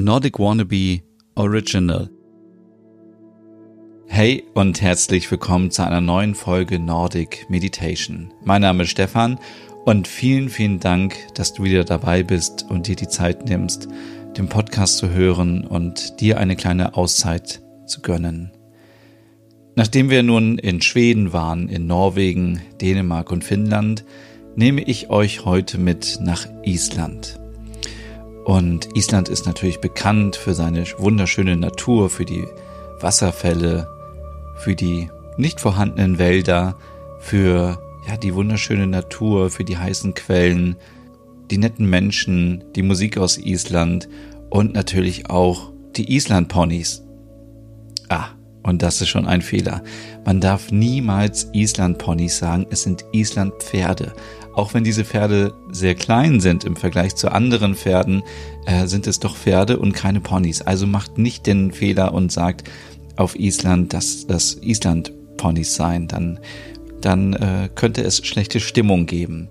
Nordic Wannabe Original. Hey und herzlich willkommen zu einer neuen Folge Nordic Meditation. Mein Name ist Stefan und vielen, vielen Dank, dass du wieder dabei bist und dir die Zeit nimmst, den Podcast zu hören und dir eine kleine Auszeit zu gönnen. Nachdem wir nun in Schweden waren, in Norwegen, Dänemark und Finnland, nehme ich euch heute mit nach Island. Und Island ist natürlich bekannt für seine wunderschöne Natur, für die Wasserfälle, für die nicht vorhandenen Wälder, für ja, die wunderschöne Natur, für die heißen Quellen, die netten Menschen, die Musik aus Island und natürlich auch die Island-Ponys. Ah, und das ist schon ein Fehler. Man darf niemals Island-Ponys sagen, es sind Island-Pferde. Auch wenn diese Pferde sehr klein sind im Vergleich zu anderen Pferden, äh, sind es doch Pferde und keine Ponys. Also macht nicht den Fehler und sagt auf Island, dass das Island-Ponys seien. Dann, dann äh, könnte es schlechte Stimmung geben.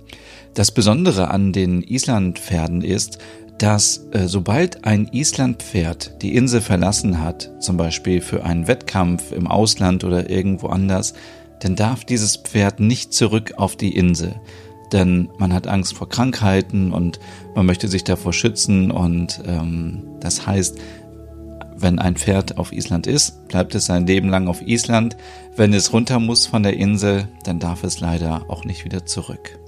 Das Besondere an den Island-Pferden ist, dass äh, sobald ein Islandpferd die Insel verlassen hat, zum Beispiel für einen Wettkampf im Ausland oder irgendwo anders, dann darf dieses Pferd nicht zurück auf die Insel. Denn man hat Angst vor Krankheiten und man möchte sich davor schützen. Und ähm, das heißt, wenn ein Pferd auf Island ist, bleibt es sein Leben lang auf Island. Wenn es runter muss von der Insel, dann darf es leider auch nicht wieder zurück.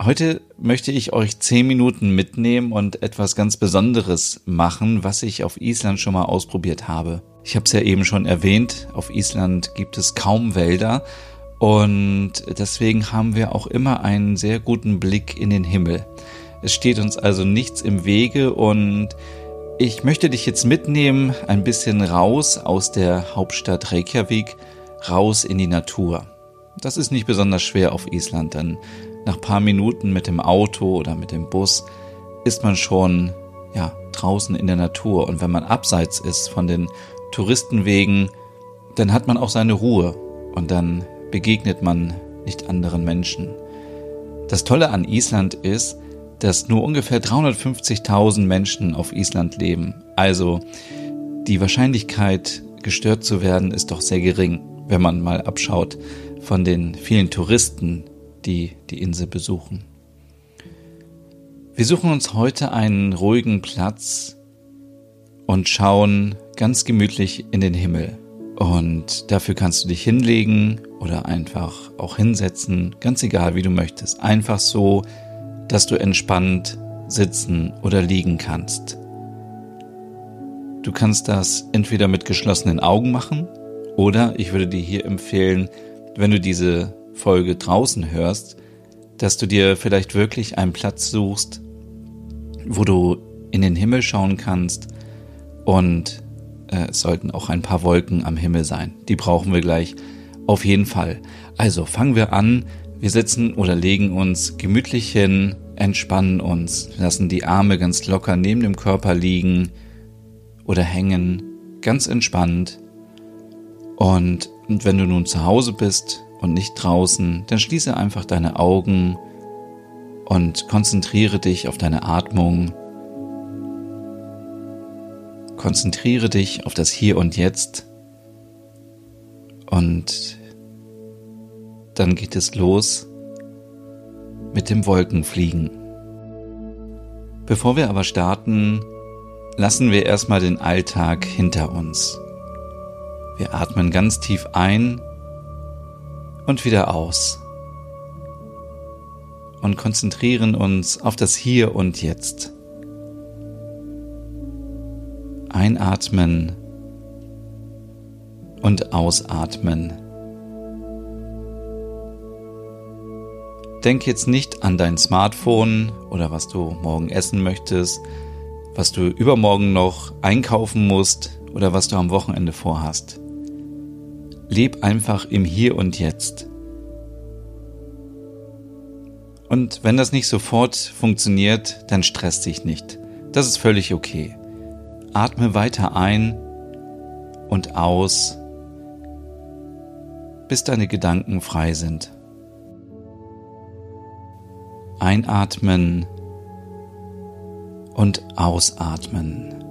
Heute möchte ich euch zehn Minuten mitnehmen und etwas ganz Besonderes machen, was ich auf Island schon mal ausprobiert habe. Ich habe es ja eben schon erwähnt, auf Island gibt es kaum Wälder und deswegen haben wir auch immer einen sehr guten Blick in den Himmel. Es steht uns also nichts im Wege und ich möchte dich jetzt mitnehmen, ein bisschen raus aus der Hauptstadt Reykjavik, raus in die Natur. Das ist nicht besonders schwer auf Island, denn nach paar Minuten mit dem Auto oder mit dem Bus ist man schon ja draußen in der Natur und wenn man abseits ist von den Touristenwegen, dann hat man auch seine Ruhe und dann begegnet man nicht anderen Menschen. Das Tolle an Island ist, dass nur ungefähr 350.000 Menschen auf Island leben. Also die Wahrscheinlichkeit, gestört zu werden, ist doch sehr gering, wenn man mal abschaut von den vielen Touristen, die die Insel besuchen. Wir suchen uns heute einen ruhigen Platz und schauen ganz gemütlich in den Himmel. Und dafür kannst du dich hinlegen oder einfach auch hinsetzen, ganz egal wie du möchtest. Einfach so, dass du entspannt sitzen oder liegen kannst. Du kannst das entweder mit geschlossenen Augen machen oder ich würde dir hier empfehlen, wenn du diese Folge draußen hörst, dass du dir vielleicht wirklich einen Platz suchst, wo du in den Himmel schauen kannst und äh, es sollten auch ein paar Wolken am Himmel sein. Die brauchen wir gleich auf jeden Fall. Also fangen wir an. Wir sitzen oder legen uns gemütlich hin, entspannen uns, lassen die Arme ganz locker neben dem Körper liegen oder hängen, ganz entspannt. Und wenn du nun zu Hause bist und nicht draußen, dann schließe einfach deine Augen und konzentriere dich auf deine Atmung. Konzentriere dich auf das Hier und Jetzt und dann geht es los mit dem Wolkenfliegen. Bevor wir aber starten, lassen wir erstmal den Alltag hinter uns. Wir atmen ganz tief ein und wieder aus. Und konzentrieren uns auf das Hier und Jetzt. Einatmen und ausatmen. Denk jetzt nicht an dein Smartphone oder was du morgen essen möchtest, was du übermorgen noch einkaufen musst oder was du am Wochenende vorhast. Leb einfach im Hier und Jetzt. Und wenn das nicht sofort funktioniert, dann stress dich nicht. Das ist völlig okay. Atme weiter ein und aus, bis deine Gedanken frei sind. Einatmen und ausatmen.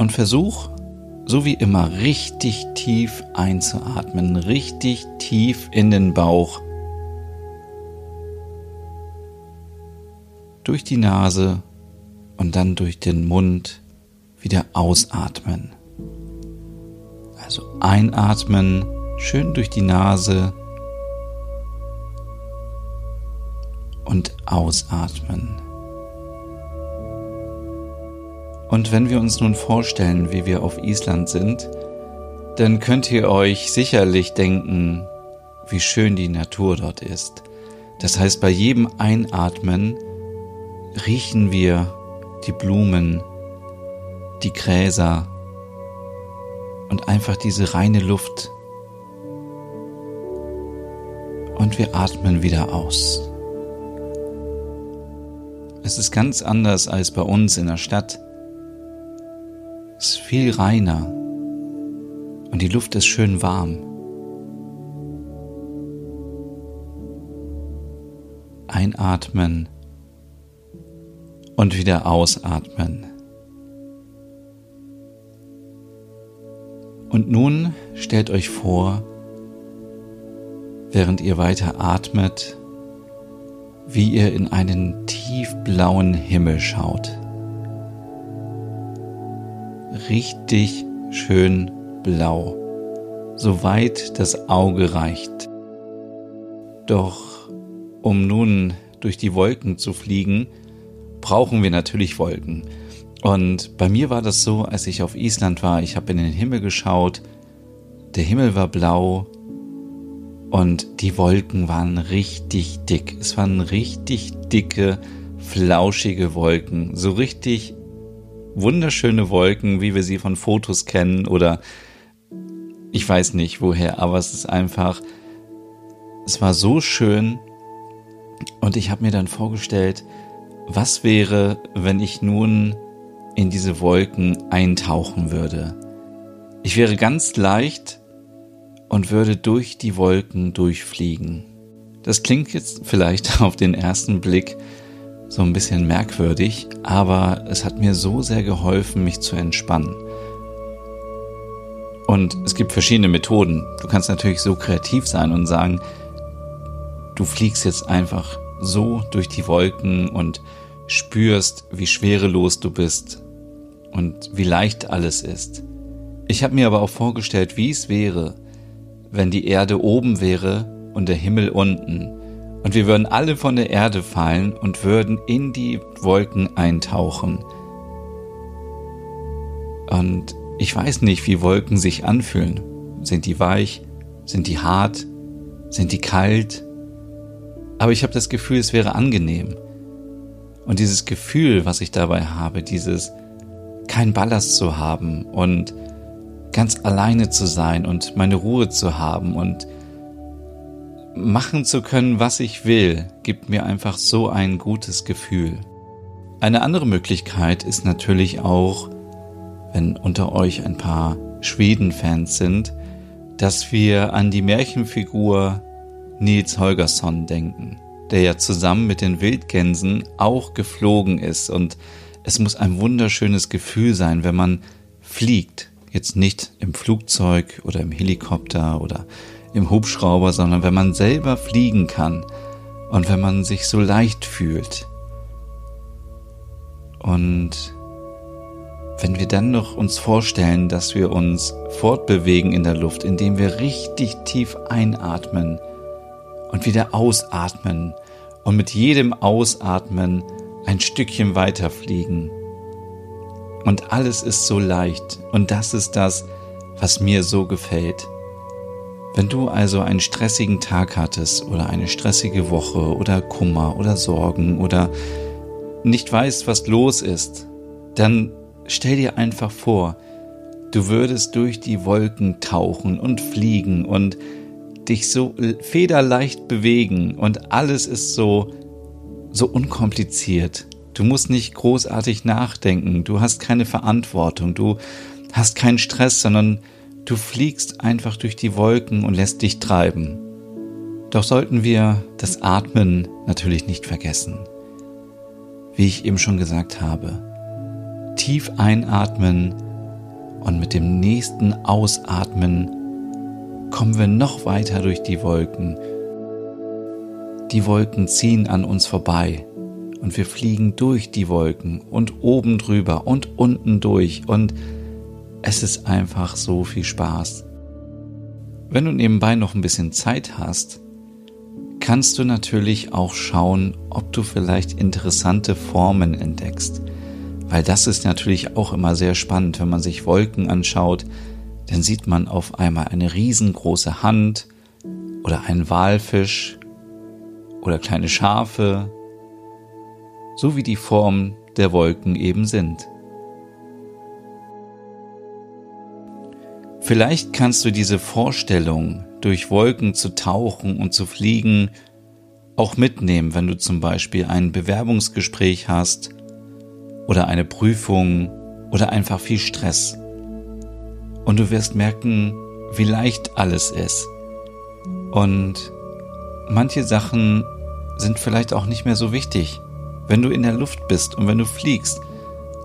Und versuch, so wie immer, richtig tief einzuatmen, richtig tief in den Bauch. Durch die Nase und dann durch den Mund wieder ausatmen. Also einatmen, schön durch die Nase und ausatmen. Und wenn wir uns nun vorstellen, wie wir auf Island sind, dann könnt ihr euch sicherlich denken, wie schön die Natur dort ist. Das heißt, bei jedem Einatmen riechen wir die Blumen, die Gräser und einfach diese reine Luft. Und wir atmen wieder aus. Es ist ganz anders als bei uns in der Stadt ist viel reiner und die Luft ist schön warm. Einatmen und wieder ausatmen. Und nun stellt euch vor, während ihr weiter atmet, wie ihr in einen tiefblauen Himmel schaut richtig schön blau, soweit das Auge reicht. Doch um nun durch die Wolken zu fliegen, brauchen wir natürlich Wolken. Und bei mir war das so, als ich auf Island war, ich habe in den Himmel geschaut, der Himmel war blau und die Wolken waren richtig dick. Es waren richtig dicke, flauschige Wolken, so richtig wunderschöne Wolken, wie wir sie von Fotos kennen oder ich weiß nicht woher, aber es ist einfach, es war so schön und ich habe mir dann vorgestellt, was wäre, wenn ich nun in diese Wolken eintauchen würde. Ich wäre ganz leicht und würde durch die Wolken durchfliegen. Das klingt jetzt vielleicht auf den ersten Blick so ein bisschen merkwürdig, aber es hat mir so sehr geholfen, mich zu entspannen. Und es gibt verschiedene Methoden. Du kannst natürlich so kreativ sein und sagen, du fliegst jetzt einfach so durch die Wolken und spürst, wie schwerelos du bist und wie leicht alles ist. Ich habe mir aber auch vorgestellt, wie es wäre, wenn die Erde oben wäre und der Himmel unten und wir würden alle von der Erde fallen und würden in die Wolken eintauchen. Und ich weiß nicht, wie Wolken sich anfühlen. Sind die weich? Sind die hart? Sind die kalt? Aber ich habe das Gefühl, es wäre angenehm. Und dieses Gefühl, was ich dabei habe, dieses kein Ballast zu haben und ganz alleine zu sein und meine Ruhe zu haben und machen zu können, was ich will, gibt mir einfach so ein gutes Gefühl. Eine andere Möglichkeit ist natürlich auch, wenn unter euch ein paar Schweden-Fans sind, dass wir an die Märchenfigur Nils Holgersson denken, der ja zusammen mit den Wildgänsen auch geflogen ist und es muss ein wunderschönes Gefühl sein, wenn man fliegt, jetzt nicht im Flugzeug oder im Helikopter oder im Hubschrauber, sondern wenn man selber fliegen kann und wenn man sich so leicht fühlt. Und wenn wir dann noch uns vorstellen, dass wir uns fortbewegen in der Luft, indem wir richtig tief einatmen und wieder ausatmen und mit jedem Ausatmen ein Stückchen weiter fliegen. Und alles ist so leicht und das ist das, was mir so gefällt. Wenn du also einen stressigen Tag hattest oder eine stressige Woche oder Kummer oder Sorgen oder nicht weißt, was los ist, dann stell dir einfach vor, du würdest durch die Wolken tauchen und fliegen und dich so federleicht bewegen und alles ist so, so unkompliziert. Du musst nicht großartig nachdenken, du hast keine Verantwortung, du hast keinen Stress, sondern Du fliegst einfach durch die Wolken und lässt dich treiben. Doch sollten wir das Atmen natürlich nicht vergessen. wie ich eben schon gesagt habe, tief einatmen und mit dem nächsten Ausatmen kommen wir noch weiter durch die Wolken. Die Wolken ziehen an uns vorbei und wir fliegen durch die Wolken und oben drüber und unten durch und es ist einfach so viel Spaß. Wenn du nebenbei noch ein bisschen Zeit hast, kannst du natürlich auch schauen, ob du vielleicht interessante Formen entdeckst. Weil das ist natürlich auch immer sehr spannend, wenn man sich Wolken anschaut, dann sieht man auf einmal eine riesengroße Hand oder einen Walfisch oder kleine Schafe, so wie die Formen der Wolken eben sind. Vielleicht kannst du diese Vorstellung, durch Wolken zu tauchen und zu fliegen, auch mitnehmen, wenn du zum Beispiel ein Bewerbungsgespräch hast oder eine Prüfung oder einfach viel Stress. Und du wirst merken, wie leicht alles ist. Und manche Sachen sind vielleicht auch nicht mehr so wichtig. Wenn du in der Luft bist und wenn du fliegst,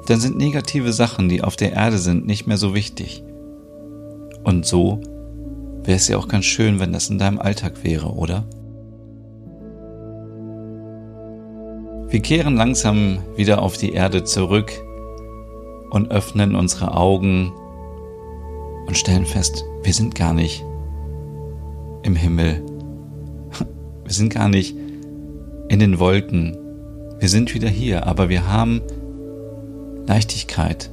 dann sind negative Sachen, die auf der Erde sind, nicht mehr so wichtig. Und so wäre es ja auch ganz schön, wenn das in deinem Alltag wäre, oder? Wir kehren langsam wieder auf die Erde zurück und öffnen unsere Augen und stellen fest, wir sind gar nicht im Himmel. Wir sind gar nicht in den Wolken. Wir sind wieder hier, aber wir haben Leichtigkeit.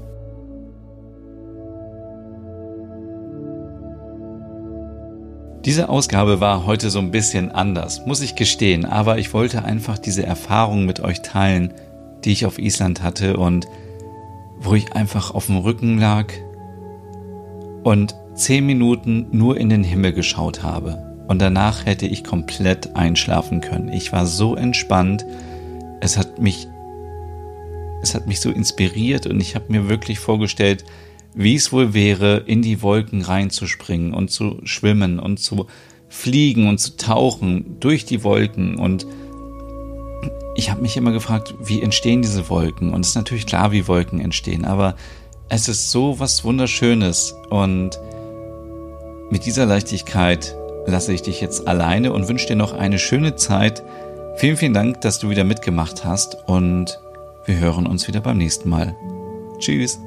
Diese Ausgabe war heute so ein bisschen anders, muss ich gestehen, aber ich wollte einfach diese Erfahrung mit euch teilen, die ich auf Island hatte und wo ich einfach auf dem Rücken lag und zehn Minuten nur in den Himmel geschaut habe. Und danach hätte ich komplett einschlafen können. Ich war so entspannt. Es hat mich, es hat mich so inspiriert und ich habe mir wirklich vorgestellt, wie es wohl wäre, in die Wolken reinzuspringen und zu schwimmen und zu fliegen und zu tauchen durch die Wolken. Und ich habe mich immer gefragt, wie entstehen diese Wolken? Und es ist natürlich klar, wie Wolken entstehen, aber es ist so was Wunderschönes. Und mit dieser Leichtigkeit lasse ich dich jetzt alleine und wünsche dir noch eine schöne Zeit. Vielen, vielen Dank, dass du wieder mitgemacht hast und wir hören uns wieder beim nächsten Mal. Tschüss.